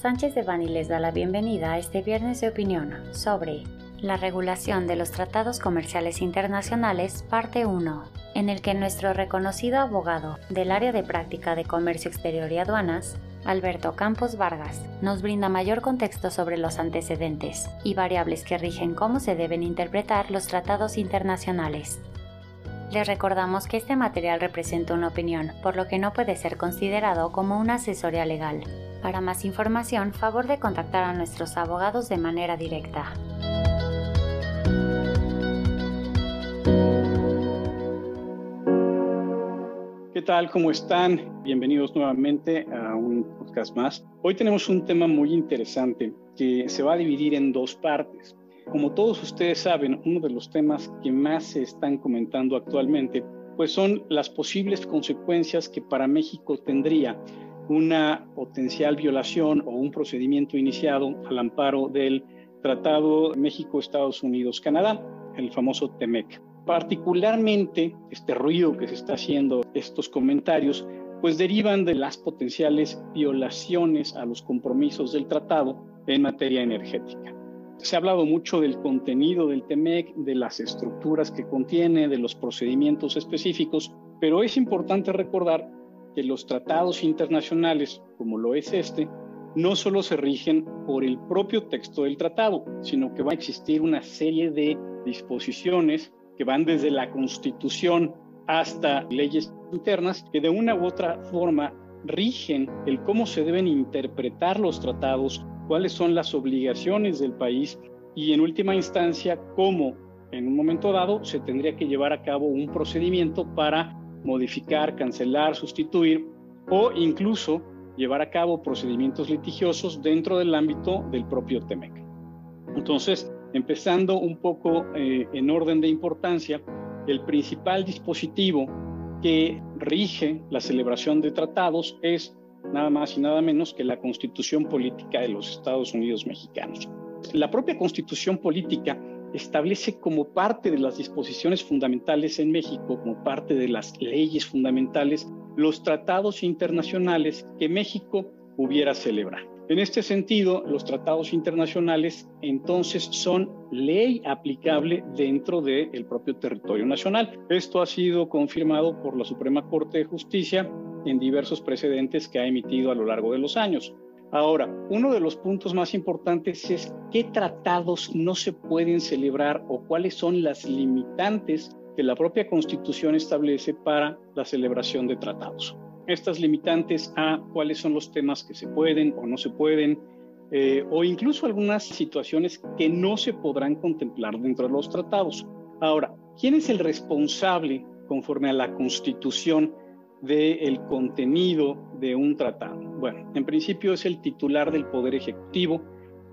Sánchez de Bani les da la bienvenida a este viernes de opinión sobre la regulación de los tratados comerciales internacionales, parte 1, en el que nuestro reconocido abogado del área de práctica de comercio exterior y aduanas, Alberto Campos Vargas, nos brinda mayor contexto sobre los antecedentes y variables que rigen cómo se deben interpretar los tratados internacionales. Les recordamos que este material representa una opinión, por lo que no puede ser considerado como una asesoría legal. Para más información, favor de contactar a nuestros abogados de manera directa. ¿Qué tal? ¿Cómo están? Bienvenidos nuevamente a un podcast más. Hoy tenemos un tema muy interesante que se va a dividir en dos partes. Como todos ustedes saben, uno de los temas que más se están comentando actualmente pues son las posibles consecuencias que para México tendría una potencial violación o un procedimiento iniciado al amparo del Tratado México-Estados Unidos-Canadá, el famoso TEMEC. Particularmente este ruido que se está haciendo, estos comentarios, pues derivan de las potenciales violaciones a los compromisos del tratado en materia energética. Se ha hablado mucho del contenido del TEMEC, de las estructuras que contiene, de los procedimientos específicos, pero es importante recordar que los tratados internacionales, como lo es este, no solo se rigen por el propio texto del tratado, sino que va a existir una serie de disposiciones que van desde la Constitución hasta leyes internas que de una u otra forma rigen el cómo se deben interpretar los tratados, cuáles son las obligaciones del país y en última instancia cómo en un momento dado se tendría que llevar a cabo un procedimiento para modificar, cancelar, sustituir o incluso llevar a cabo procedimientos litigiosos dentro del ámbito del propio TEMEC. Entonces, empezando un poco eh, en orden de importancia, el principal dispositivo que rige la celebración de tratados es nada más y nada menos que la Constitución Política de los Estados Unidos Mexicanos. La propia Constitución Política establece como parte de las disposiciones fundamentales en México, como parte de las leyes fundamentales, los tratados internacionales que México hubiera celebrar. En este sentido, los tratados internacionales entonces son ley aplicable dentro del propio territorio nacional. Esto ha sido confirmado por la Suprema Corte de Justicia en diversos precedentes que ha emitido a lo largo de los años. Ahora, uno de los puntos más importantes es qué tratados no se pueden celebrar o cuáles son las limitantes que la propia Constitución establece para la celebración de tratados estas limitantes a cuáles son los temas que se pueden o no se pueden, eh, o incluso algunas situaciones que no se podrán contemplar dentro de los tratados. Ahora, ¿quién es el responsable conforme a la constitución del contenido de un tratado? Bueno, en principio es el titular del Poder Ejecutivo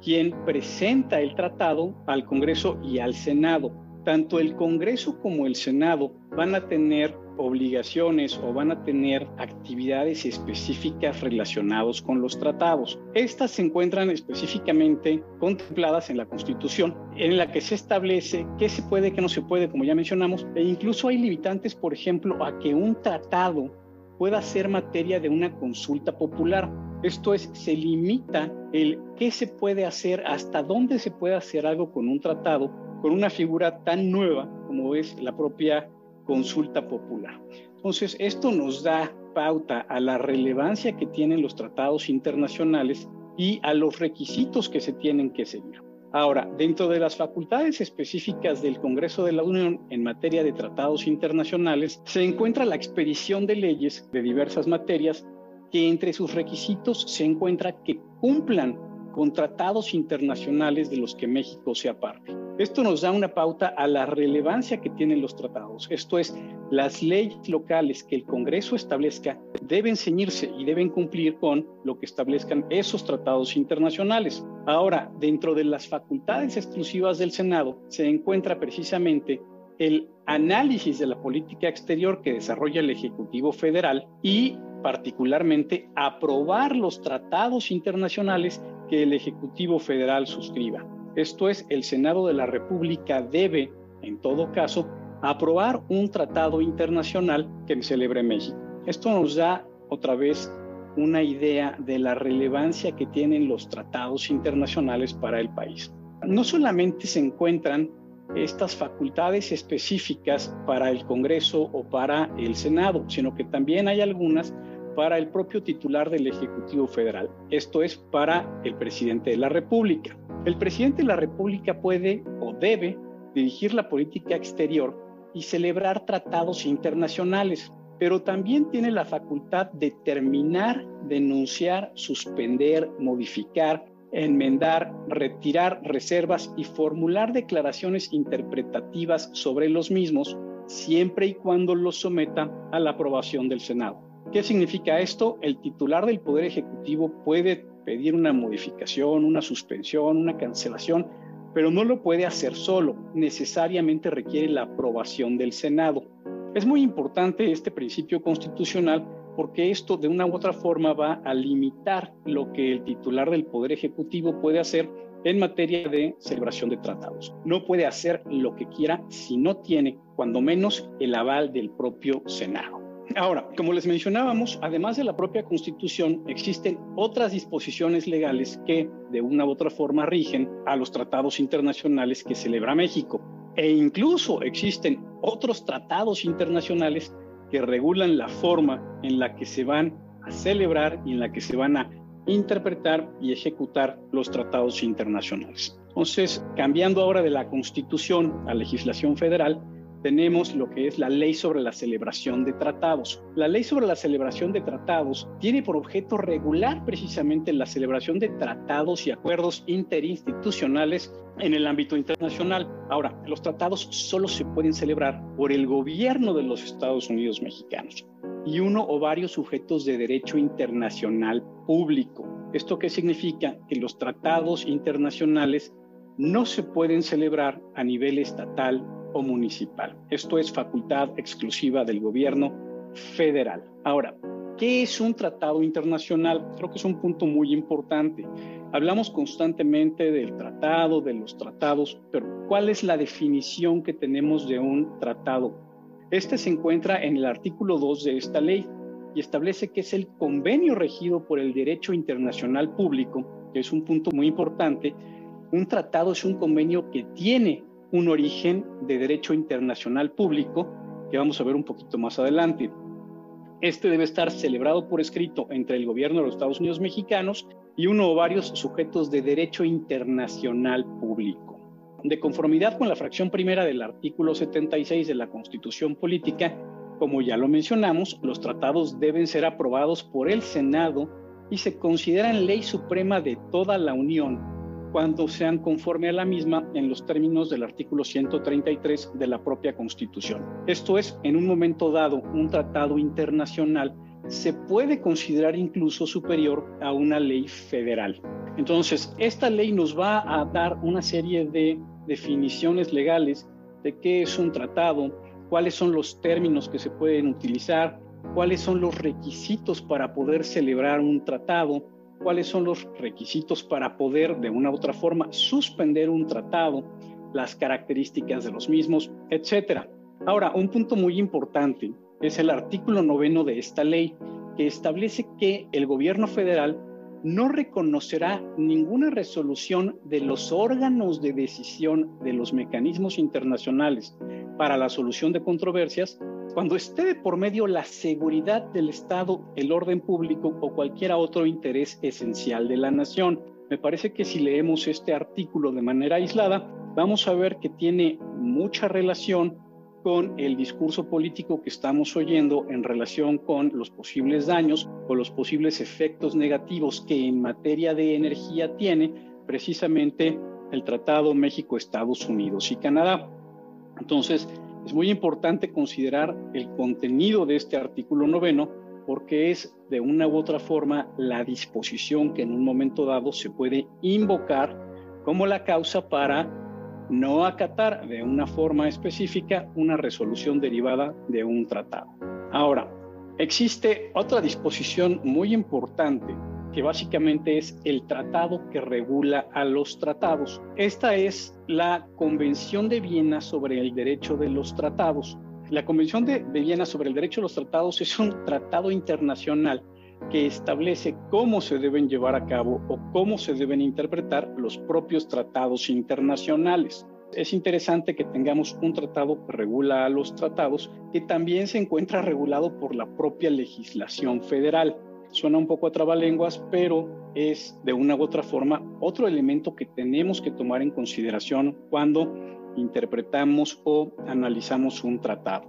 quien presenta el tratado al Congreso y al Senado. Tanto el Congreso como el Senado van a tener obligaciones o van a tener actividades específicas relacionadas con los tratados. Estas se encuentran específicamente contempladas en la Constitución, en la que se establece qué se puede, qué no se puede, como ya mencionamos, e incluso hay limitantes, por ejemplo, a que un tratado pueda ser materia de una consulta popular. Esto es, se limita el qué se puede hacer, hasta dónde se puede hacer algo con un tratado, con una figura tan nueva como es la propia consulta popular. Entonces, esto nos da pauta a la relevancia que tienen los tratados internacionales y a los requisitos que se tienen que seguir. Ahora, dentro de las facultades específicas del Congreso de la Unión en materia de tratados internacionales, se encuentra la expedición de leyes de diversas materias que entre sus requisitos se encuentra que cumplan con tratados internacionales de los que México sea parte. Esto nos da una pauta a la relevancia que tienen los tratados. Esto es, las leyes locales que el Congreso establezca deben ceñirse y deben cumplir con lo que establezcan esos tratados internacionales. Ahora, dentro de las facultades exclusivas del Senado se encuentra precisamente el análisis de la política exterior que desarrolla el Ejecutivo Federal y particularmente aprobar los tratados internacionales que el Ejecutivo Federal suscriba. Esto es, el Senado de la República debe, en todo caso, aprobar un tratado internacional que celebre México. Esto nos da otra vez una idea de la relevancia que tienen los tratados internacionales para el país. No solamente se encuentran estas facultades específicas para el Congreso o para el Senado, sino que también hay algunas para el propio titular del Ejecutivo Federal. Esto es para el presidente de la República. El presidente de la República puede o debe dirigir la política exterior y celebrar tratados internacionales, pero también tiene la facultad de terminar, denunciar, suspender, modificar, enmendar, retirar reservas y formular declaraciones interpretativas sobre los mismos, siempre y cuando los someta a la aprobación del Senado. ¿Qué significa esto? El titular del Poder Ejecutivo puede pedir una modificación, una suspensión, una cancelación, pero no lo puede hacer solo, necesariamente requiere la aprobación del Senado. Es muy importante este principio constitucional porque esto de una u otra forma va a limitar lo que el titular del Poder Ejecutivo puede hacer en materia de celebración de tratados. No puede hacer lo que quiera si no tiene, cuando menos, el aval del propio Senado. Ahora, como les mencionábamos, además de la propia Constitución, existen otras disposiciones legales que de una u otra forma rigen a los tratados internacionales que celebra México. E incluso existen otros tratados internacionales que regulan la forma en la que se van a celebrar y en la que se van a interpretar y ejecutar los tratados internacionales. Entonces, cambiando ahora de la Constitución a legislación federal, tenemos lo que es la ley sobre la celebración de tratados. La ley sobre la celebración de tratados tiene por objeto regular precisamente la celebración de tratados y acuerdos interinstitucionales en el ámbito internacional. Ahora, los tratados solo se pueden celebrar por el gobierno de los Estados Unidos mexicanos y uno o varios sujetos de derecho internacional público. ¿Esto qué significa? Que los tratados internacionales no se pueden celebrar a nivel estatal municipal. Esto es facultad exclusiva del gobierno federal. Ahora, ¿qué es un tratado internacional? Creo que es un punto muy importante. Hablamos constantemente del tratado, de los tratados, pero ¿cuál es la definición que tenemos de un tratado? Este se encuentra en el artículo 2 de esta ley y establece que es el convenio regido por el derecho internacional público, que es un punto muy importante. Un tratado es un convenio que tiene un origen de derecho internacional público que vamos a ver un poquito más adelante. Este debe estar celebrado por escrito entre el gobierno de los Estados Unidos mexicanos y uno o varios sujetos de derecho internacional público. De conformidad con la fracción primera del artículo 76 de la Constitución Política, como ya lo mencionamos, los tratados deben ser aprobados por el Senado y se consideran ley suprema de toda la Unión cuando sean conforme a la misma en los términos del artículo 133 de la propia Constitución. Esto es, en un momento dado, un tratado internacional se puede considerar incluso superior a una ley federal. Entonces, esta ley nos va a dar una serie de definiciones legales de qué es un tratado, cuáles son los términos que se pueden utilizar, cuáles son los requisitos para poder celebrar un tratado, cuáles son los requisitos para poder de una u otra forma suspender un tratado, las características de los mismos, etcétera. Ahora, un punto muy importante es el artículo noveno de esta ley, que establece que el gobierno federal no reconocerá ninguna resolución de los órganos de decisión de los mecanismos internacionales para la solución de controversias cuando esté por medio la seguridad del Estado, el orden público o cualquier otro interés esencial de la nación. Me parece que si leemos este artículo de manera aislada, vamos a ver que tiene mucha relación con el discurso político que estamos oyendo en relación con los posibles daños o los posibles efectos negativos que en materia de energía tiene precisamente el Tratado México-Estados Unidos y Canadá. Entonces, es muy importante considerar el contenido de este artículo noveno porque es de una u otra forma la disposición que en un momento dado se puede invocar como la causa para no acatar de una forma específica una resolución derivada de un tratado. Ahora, existe otra disposición muy importante que básicamente es el tratado que regula a los tratados. Esta es la Convención de Viena sobre el Derecho de los Tratados. La Convención de, Viena sobre el Derecho de los Tratados es un tratado internacional que establece cómo se deben llevar a cabo o cómo se deben interpretar los propios tratados internacionales. Es interesante que tengamos un tratado que regula a los tratados que también se encuentra regulado por la propia legislación federal. Suena un poco a trabalenguas, pero es de una u otra forma otro elemento que tenemos que tomar en consideración cuando interpretamos o analizamos un tratado.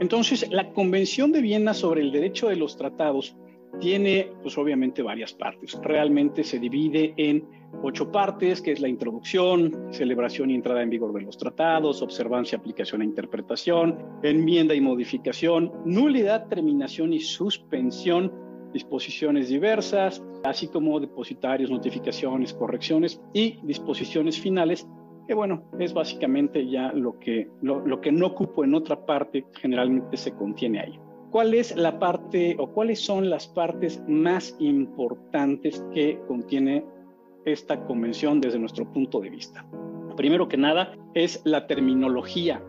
Entonces, la Convención de Viena sobre el Derecho de los Tratados tiene, pues obviamente, varias partes. Realmente se divide en ocho partes, que es la introducción, celebración y entrada en vigor de los tratados, observancia, aplicación e interpretación, enmienda y modificación, nulidad, terminación y suspensión, disposiciones diversas, así como depositarios, notificaciones, correcciones y disposiciones finales, que bueno, es básicamente ya lo que, lo, lo que no ocupo en otra parte, generalmente se contiene ahí. ¿Cuál es la parte o cuáles son las partes más importantes que contiene esta convención desde nuestro punto de vista? Primero que nada es la terminología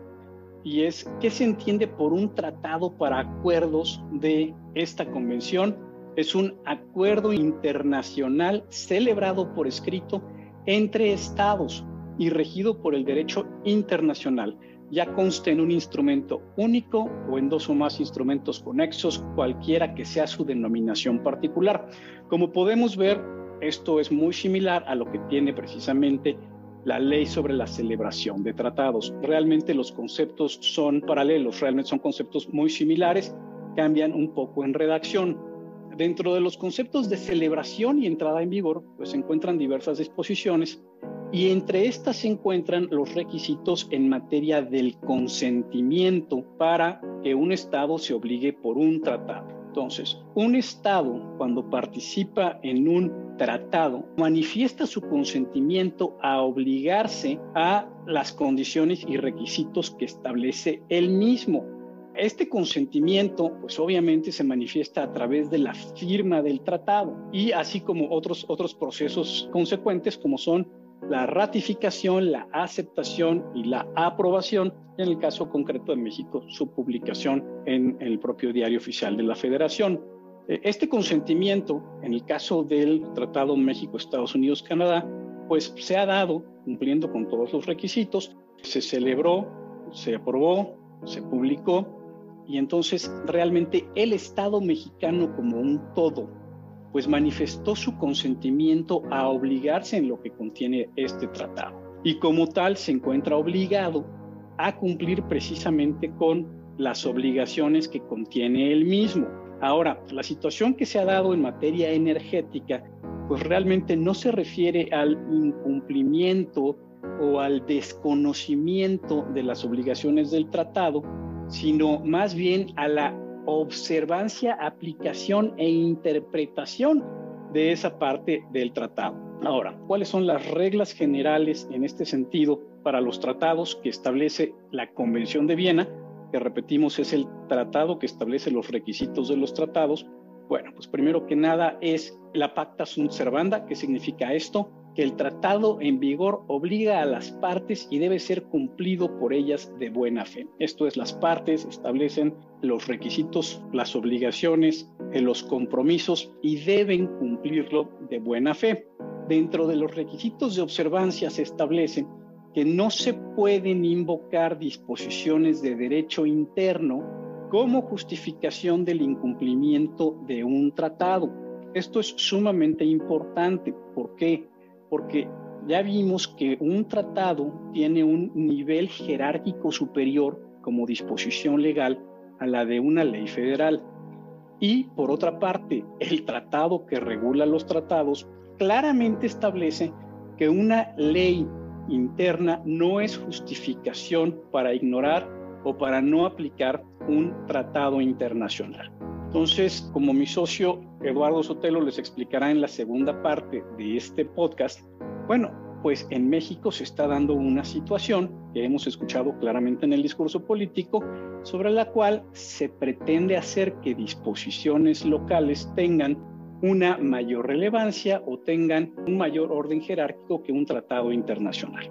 y es qué se entiende por un tratado para acuerdos de esta convención. Es un acuerdo internacional celebrado por escrito entre estados y regido por el derecho internacional ya conste en un instrumento único o en dos o más instrumentos conexos, cualquiera que sea su denominación particular. Como podemos ver, esto es muy similar a lo que tiene precisamente la ley sobre la celebración de tratados. Realmente los conceptos son paralelos, realmente son conceptos muy similares, cambian un poco en redacción. Dentro de los conceptos de celebración y entrada en vigor, pues se encuentran diversas disposiciones y entre estas se encuentran los requisitos en materia del consentimiento para que un Estado se obligue por un tratado. Entonces, un Estado cuando participa en un tratado manifiesta su consentimiento a obligarse a las condiciones y requisitos que establece él mismo. Este consentimiento, pues obviamente se manifiesta a través de la firma del tratado y así como otros, otros procesos consecuentes como son la ratificación, la aceptación y la aprobación, en el caso concreto de México, su publicación en el propio diario oficial de la Federación. Eh, este consentimiento, en el caso del Tratado México-Estados Unidos-Canadá, pues se ha dado cumpliendo con todos los requisitos, se celebró, se aprobó, se publicó y entonces realmente el Estado mexicano como un todo pues manifestó su consentimiento a obligarse en lo que contiene este tratado. Y como tal se encuentra obligado a cumplir precisamente con las obligaciones que contiene él mismo. Ahora, la situación que se ha dado en materia energética, pues realmente no se refiere al incumplimiento o al desconocimiento de las obligaciones del tratado, sino más bien a la observancia, aplicación e interpretación de esa parte del tratado. Ahora, ¿cuáles son las reglas generales en este sentido para los tratados que establece la Convención de Viena? Que repetimos es el tratado que establece los requisitos de los tratados. Bueno, pues primero que nada es la pacta sunt servanda, que significa esto, que el tratado en vigor obliga a las partes y debe ser cumplido por ellas de buena fe. Esto es, las partes establecen los requisitos, las obligaciones, eh, los compromisos y deben cumplirlo de buena fe. Dentro de los requisitos de observancia se establece que no se pueden invocar disposiciones de derecho interno como justificación del incumplimiento de un tratado. Esto es sumamente importante. ¿Por qué? Porque ya vimos que un tratado tiene un nivel jerárquico superior como disposición legal a la de una ley federal. Y por otra parte, el tratado que regula los tratados claramente establece que una ley interna no es justificación para ignorar o para no aplicar un tratado internacional. Entonces, como mi socio Eduardo Sotelo les explicará en la segunda parte de este podcast, bueno, pues en México se está dando una situación que hemos escuchado claramente en el discurso político, sobre la cual se pretende hacer que disposiciones locales tengan una mayor relevancia o tengan un mayor orden jerárquico que un tratado internacional.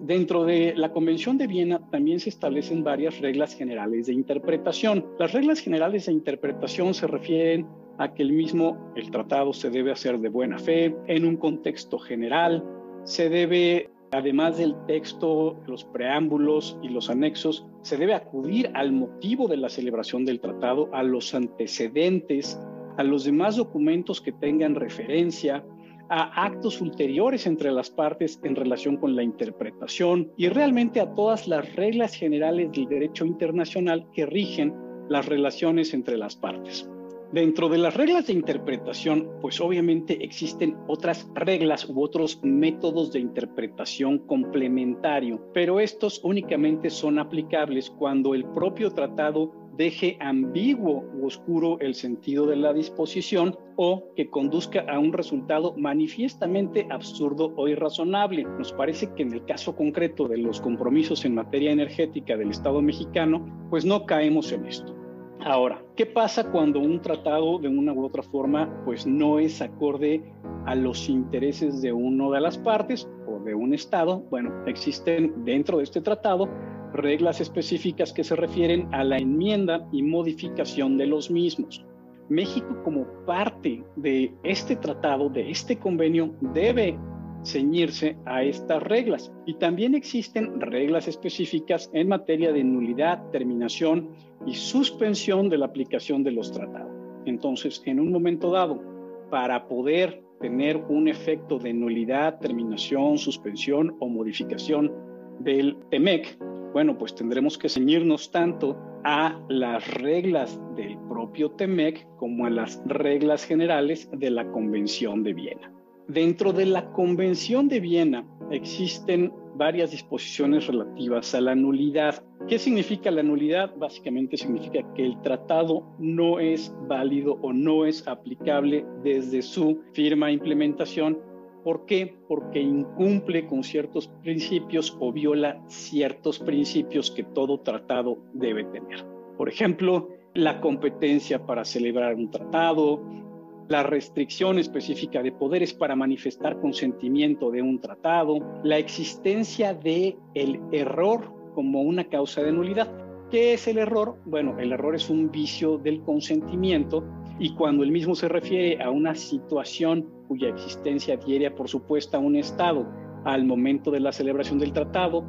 Dentro de la Convención de Viena también se establecen varias reglas generales de interpretación. Las reglas generales de interpretación se refieren a que el mismo, el tratado se debe hacer de buena fe, en un contexto general, se debe, además del texto, los preámbulos y los anexos, se debe acudir al motivo de la celebración del tratado, a los antecedentes, a los demás documentos que tengan referencia, a actos ulteriores entre las partes en relación con la interpretación y realmente a todas las reglas generales del derecho internacional que rigen las relaciones entre las partes. Dentro de las reglas de interpretación, pues obviamente existen otras reglas u otros métodos de interpretación complementario, pero estos únicamente son aplicables cuando el propio tratado deje ambiguo u oscuro el sentido de la disposición o que conduzca a un resultado manifiestamente absurdo o irrazonable. Nos parece que en el caso concreto de los compromisos en materia energética del Estado mexicano, pues no caemos en esto. Ahora, ¿qué pasa cuando un tratado de una u otra forma pues no es acorde a los intereses de una de las partes o de un Estado? Bueno, existen dentro de este tratado reglas específicas que se refieren a la enmienda y modificación de los mismos. México como parte de este tratado, de este convenio, debe ceñirse a estas reglas. Y también existen reglas específicas en materia de nulidad, terminación y suspensión de la aplicación de los tratados. Entonces, en un momento dado, para poder tener un efecto de nulidad, terminación, suspensión o modificación del TEMEC, bueno, pues tendremos que ceñirnos tanto a las reglas del propio TEMEC como a las reglas generales de la Convención de Viena. Dentro de la Convención de Viena existen varias disposiciones relativas a la nulidad. ¿Qué significa la nulidad? Básicamente significa que el tratado no es válido o no es aplicable desde su firma e implementación. ¿Por qué? Porque incumple con ciertos principios o viola ciertos principios que todo tratado debe tener. Por ejemplo, la competencia para celebrar un tratado, la restricción específica de poderes para manifestar consentimiento de un tratado, la existencia de el error como una causa de nulidad. ¿Qué es el error? Bueno, el error es un vicio del consentimiento y cuando el mismo se refiere a una situación cuya existencia adhiere, por supuesto, a un Estado al momento de la celebración del tratado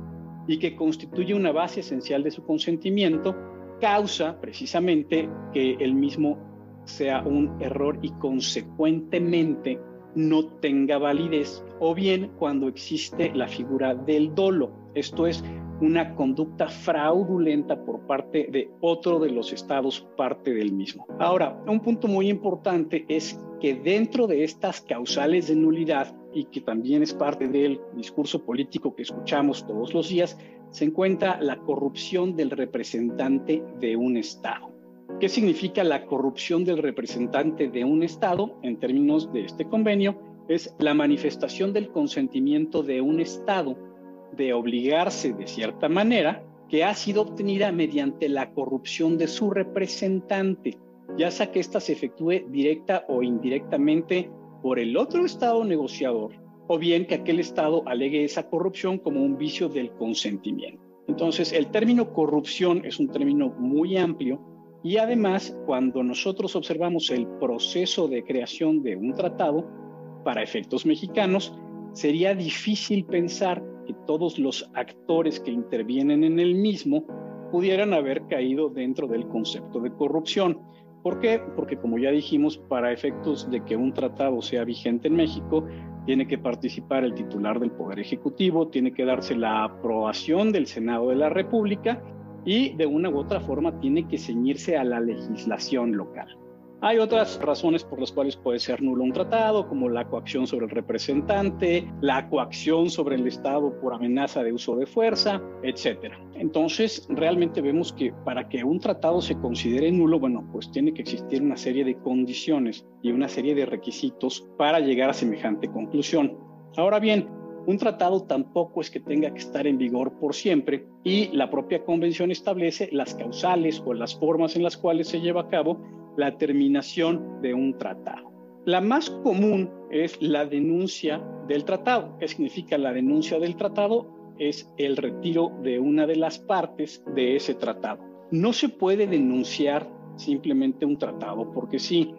y que constituye una base esencial de su consentimiento, causa precisamente que el mismo sea un error y consecuentemente no tenga validez, o bien cuando existe la figura del dolo, esto es una conducta fraudulenta por parte de otro de los estados parte del mismo. Ahora, un punto muy importante es que dentro de estas causales de nulidad y que también es parte del discurso político que escuchamos todos los días, se encuentra la corrupción del representante de un estado. ¿Qué significa la corrupción del representante de un Estado en términos de este convenio? Es la manifestación del consentimiento de un Estado de obligarse de cierta manera que ha sido obtenida mediante la corrupción de su representante, ya sea que ésta se efectúe directa o indirectamente por el otro Estado negociador, o bien que aquel Estado alegue esa corrupción como un vicio del consentimiento. Entonces, el término corrupción es un término muy amplio y además, cuando nosotros observamos el proceso de creación de un tratado, para efectos mexicanos, sería difícil pensar que todos los actores que intervienen en el mismo pudieran haber caído dentro del concepto de corrupción. ¿Por qué? Porque como ya dijimos, para efectos de que un tratado sea vigente en México, tiene que participar el titular del Poder Ejecutivo, tiene que darse la aprobación del Senado de la República y de una u otra forma tiene que ceñirse a la legislación local. Hay otras razones por las cuales puede ser nulo un tratado, como la coacción sobre el representante, la coacción sobre el Estado por amenaza de uso de fuerza, etc. Entonces, realmente vemos que para que un tratado se considere nulo, bueno, pues tiene que existir una serie de condiciones y una serie de requisitos para llegar a semejante conclusión. Ahora bien, un tratado tampoco es que tenga que estar en vigor por siempre y la propia convención establece las causales o las formas en las cuales se lleva a cabo la terminación de un tratado. La más común es la denuncia del tratado. ¿Qué significa la denuncia del tratado? Es el retiro de una de las partes de ese tratado. No se puede denunciar simplemente un tratado porque sí,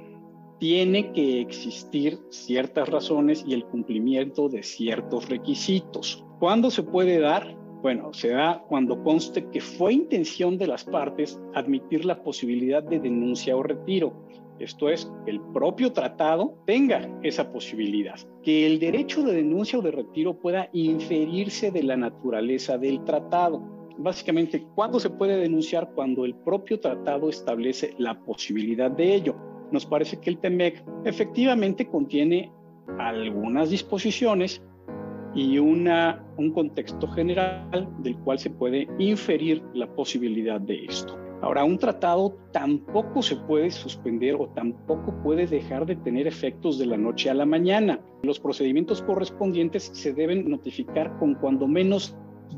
tiene que existir ciertas razones y el cumplimiento de ciertos requisitos. ¿Cuándo se puede dar? Bueno, se da cuando conste que fue intención de las partes admitir la posibilidad de denuncia o retiro. Esto es, el propio tratado tenga esa posibilidad, que el derecho de denuncia o de retiro pueda inferirse de la naturaleza del tratado. Básicamente, ¿cuándo se puede denunciar? Cuando el propio tratado establece la posibilidad de ello. Nos parece que el TEMEC efectivamente contiene algunas disposiciones y un contexto general del cual se puede inferir la posibilidad de esto. Ahora, un tratado tampoco se puede suspender o tampoco puede dejar de tener efectos de la noche a la mañana. Los procedimientos correspondientes se deben notificar con cuando menos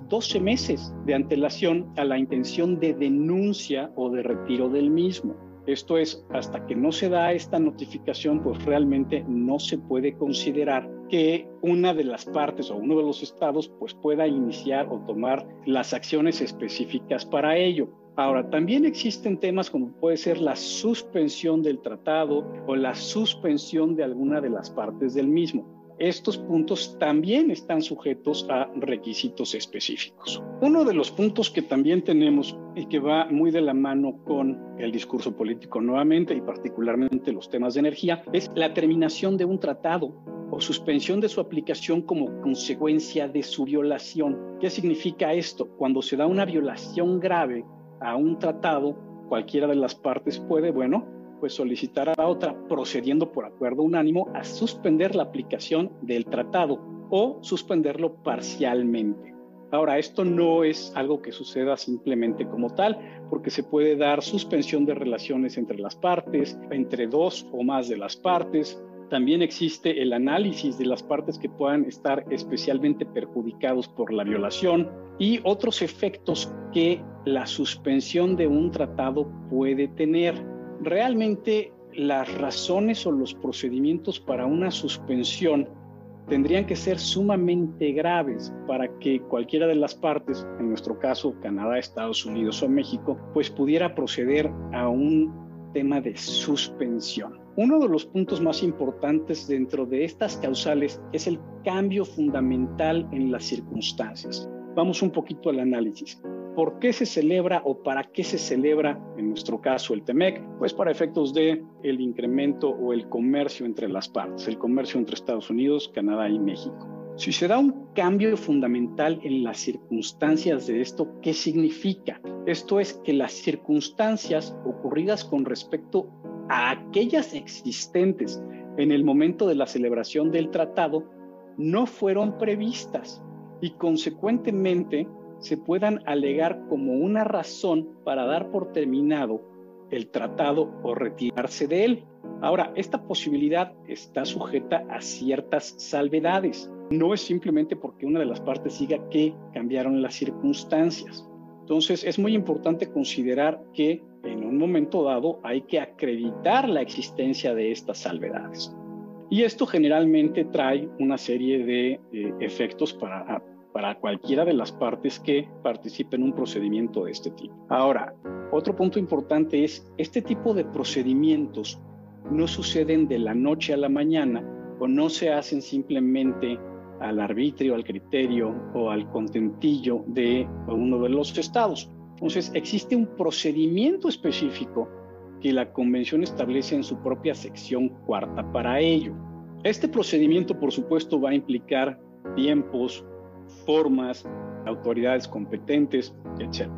12 meses de antelación a la intención de denuncia o de retiro del mismo. Esto es, hasta que no se da esta notificación, pues realmente no se puede considerar que una de las partes o uno de los estados pues pueda iniciar o tomar las acciones específicas para ello. Ahora, también existen temas como puede ser la suspensión del tratado o la suspensión de alguna de las partes del mismo estos puntos también están sujetos a requisitos específicos. Uno de los puntos que también tenemos y que va muy de la mano con el discurso político nuevamente y particularmente los temas de energía es la terminación de un tratado o suspensión de su aplicación como consecuencia de su violación. ¿Qué significa esto? Cuando se da una violación grave a un tratado, cualquiera de las partes puede, bueno, pues solicitar a otra, procediendo por acuerdo unánimo, a suspender la aplicación del tratado o suspenderlo parcialmente. Ahora, esto no es algo que suceda simplemente como tal, porque se puede dar suspensión de relaciones entre las partes, entre dos o más de las partes. También existe el análisis de las partes que puedan estar especialmente perjudicados por la violación y otros efectos que la suspensión de un tratado puede tener realmente las razones o los procedimientos para una suspensión tendrían que ser sumamente graves para que cualquiera de las partes, en nuestro caso Canadá, Estados Unidos o México, pues pudiera proceder a un tema de suspensión. Uno de los puntos más importantes dentro de estas causales es el cambio fundamental en las circunstancias. Vamos un poquito al análisis. ¿Por qué se celebra o para qué se celebra, en nuestro caso, el TEMEC? Pues para efectos de el incremento o el comercio entre las partes, el comercio entre Estados Unidos, Canadá y México. Si se da un cambio fundamental en las circunstancias de esto, ¿qué significa? Esto es que las circunstancias ocurridas con respecto a aquellas existentes en el momento de la celebración del tratado no fueron previstas y consecuentemente se puedan alegar como una razón para dar por terminado el tratado o retirarse de él. Ahora, esta posibilidad está sujeta a ciertas salvedades. No es simplemente porque una de las partes diga que cambiaron las circunstancias. Entonces, es muy importante considerar que en un momento dado hay que acreditar la existencia de estas salvedades. Y esto generalmente trae una serie de eh, efectos para para cualquiera de las partes que participen en un procedimiento de este tipo. Ahora, otro punto importante es, este tipo de procedimientos no suceden de la noche a la mañana o no se hacen simplemente al arbitrio, al criterio o al contentillo de uno de los estados. Entonces, existe un procedimiento específico que la Convención establece en su propia sección cuarta para ello. Este procedimiento, por supuesto, va a implicar tiempos, formas, autoridades competentes, etc.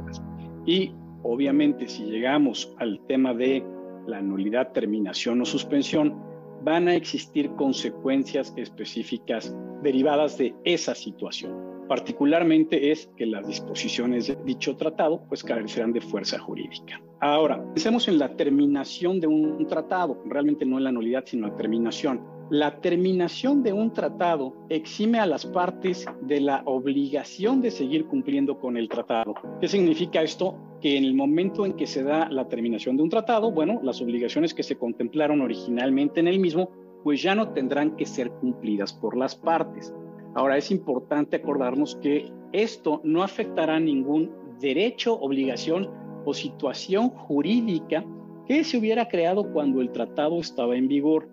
Y obviamente si llegamos al tema de la nulidad, terminación o suspensión, van a existir consecuencias específicas derivadas de esa situación. Particularmente es que las disposiciones de dicho tratado pues carecerán de fuerza jurídica. Ahora, pensemos en la terminación de un tratado, realmente no en la nulidad, sino la terminación. La terminación de un tratado exime a las partes de la obligación de seguir cumpliendo con el tratado. ¿Qué significa esto? Que en el momento en que se da la terminación de un tratado, bueno, las obligaciones que se contemplaron originalmente en el mismo, pues ya no tendrán que ser cumplidas por las partes. Ahora es importante acordarnos que esto no afectará ningún derecho, obligación o situación jurídica que se hubiera creado cuando el tratado estaba en vigor.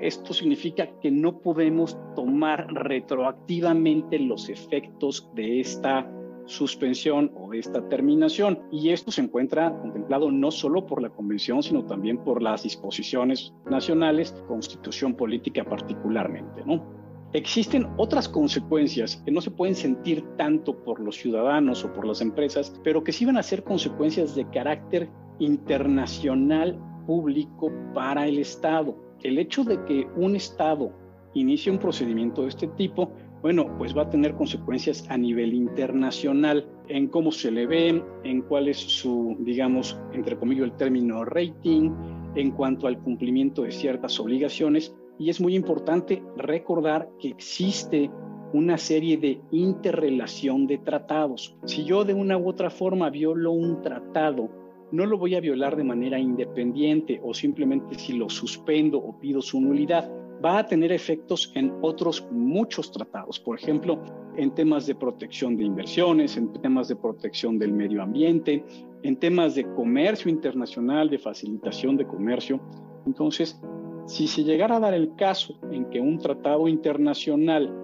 Esto significa que no podemos tomar retroactivamente los efectos de esta suspensión o de esta terminación. Y esto se encuentra contemplado no solo por la Convención, sino también por las disposiciones nacionales, constitución política particularmente, ¿no? Existen otras consecuencias que no se pueden sentir tanto por los ciudadanos o por las empresas, pero que sí van a ser consecuencias de carácter internacional público para el Estado. El hecho de que un Estado inicie un procedimiento de este tipo, bueno, pues va a tener consecuencias a nivel internacional en cómo se le ve, en cuál es su, digamos, entre comillas, el término rating, en cuanto al cumplimiento de ciertas obligaciones y es muy importante recordar que existe una serie de interrelación de tratados. Si yo de una u otra forma violo un tratado, no lo voy a violar de manera independiente o simplemente si lo suspendo o pido su nulidad. Va a tener efectos en otros muchos tratados, por ejemplo, en temas de protección de inversiones, en temas de protección del medio ambiente, en temas de comercio internacional, de facilitación de comercio. Entonces, si se llegara a dar el caso en que un tratado internacional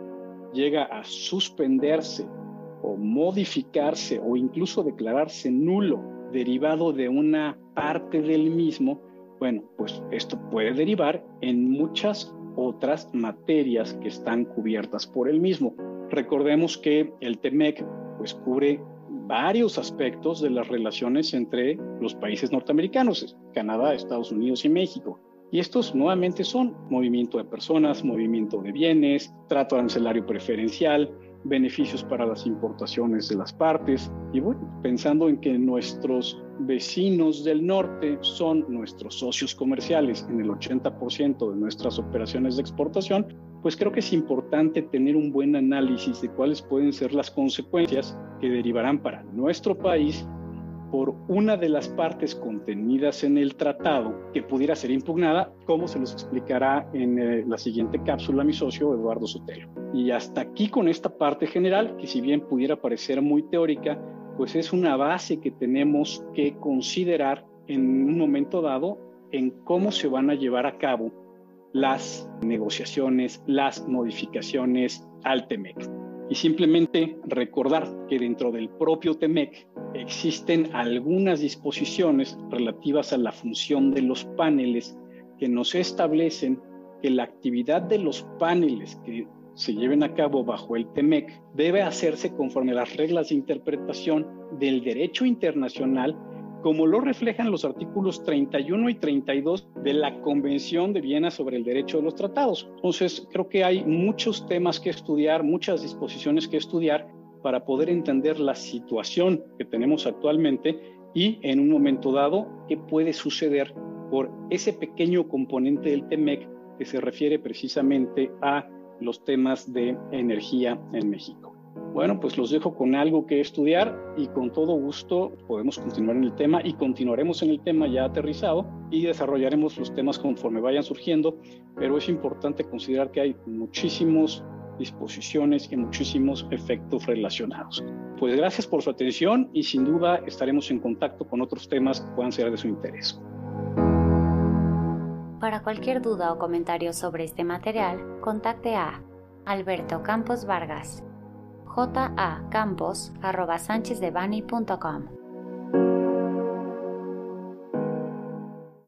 llega a suspenderse o modificarse o incluso declararse nulo derivado de una parte del mismo, bueno, pues esto puede derivar en muchas otras materias que están cubiertas por el mismo. Recordemos que el TEMEC pues cubre varios aspectos de las relaciones entre los países norteamericanos, Canadá, Estados Unidos y México. Y estos nuevamente son movimiento de personas, movimiento de bienes, trato arancelario preferencial, beneficios para las importaciones de las partes. Y bueno, pensando en que nuestros vecinos del norte son nuestros socios comerciales en el 80% de nuestras operaciones de exportación, pues creo que es importante tener un buen análisis de cuáles pueden ser las consecuencias que derivarán para nuestro país por una de las partes contenidas en el tratado que pudiera ser impugnada, como se los explicará en eh, la siguiente cápsula mi socio Eduardo Sotelo. Y hasta aquí con esta parte general, que si bien pudiera parecer muy teórica, pues es una base que tenemos que considerar en un momento dado en cómo se van a llevar a cabo las negociaciones, las modificaciones al TEMEC y simplemente recordar que dentro del propio TEMEC existen algunas disposiciones relativas a la función de los paneles que nos establecen que la actividad de los paneles que se lleven a cabo bajo el TEMEC debe hacerse conforme a las reglas de interpretación del derecho internacional como lo reflejan los artículos 31 y 32 de la Convención de Viena sobre el Derecho de los Tratados. Entonces, creo que hay muchos temas que estudiar, muchas disposiciones que estudiar para poder entender la situación que tenemos actualmente y en un momento dado qué puede suceder por ese pequeño componente del TEMEC que se refiere precisamente a los temas de energía en México. Bueno, pues los dejo con algo que estudiar y con todo gusto podemos continuar en el tema y continuaremos en el tema ya aterrizado y desarrollaremos los temas conforme vayan surgiendo, pero es importante considerar que hay muchísimas disposiciones y muchísimos efectos relacionados. Pues gracias por su atención y sin duda estaremos en contacto con otros temas que puedan ser de su interés. Para cualquier duda o comentario sobre este material, contacte a Alberto Campos Vargas jacampos.com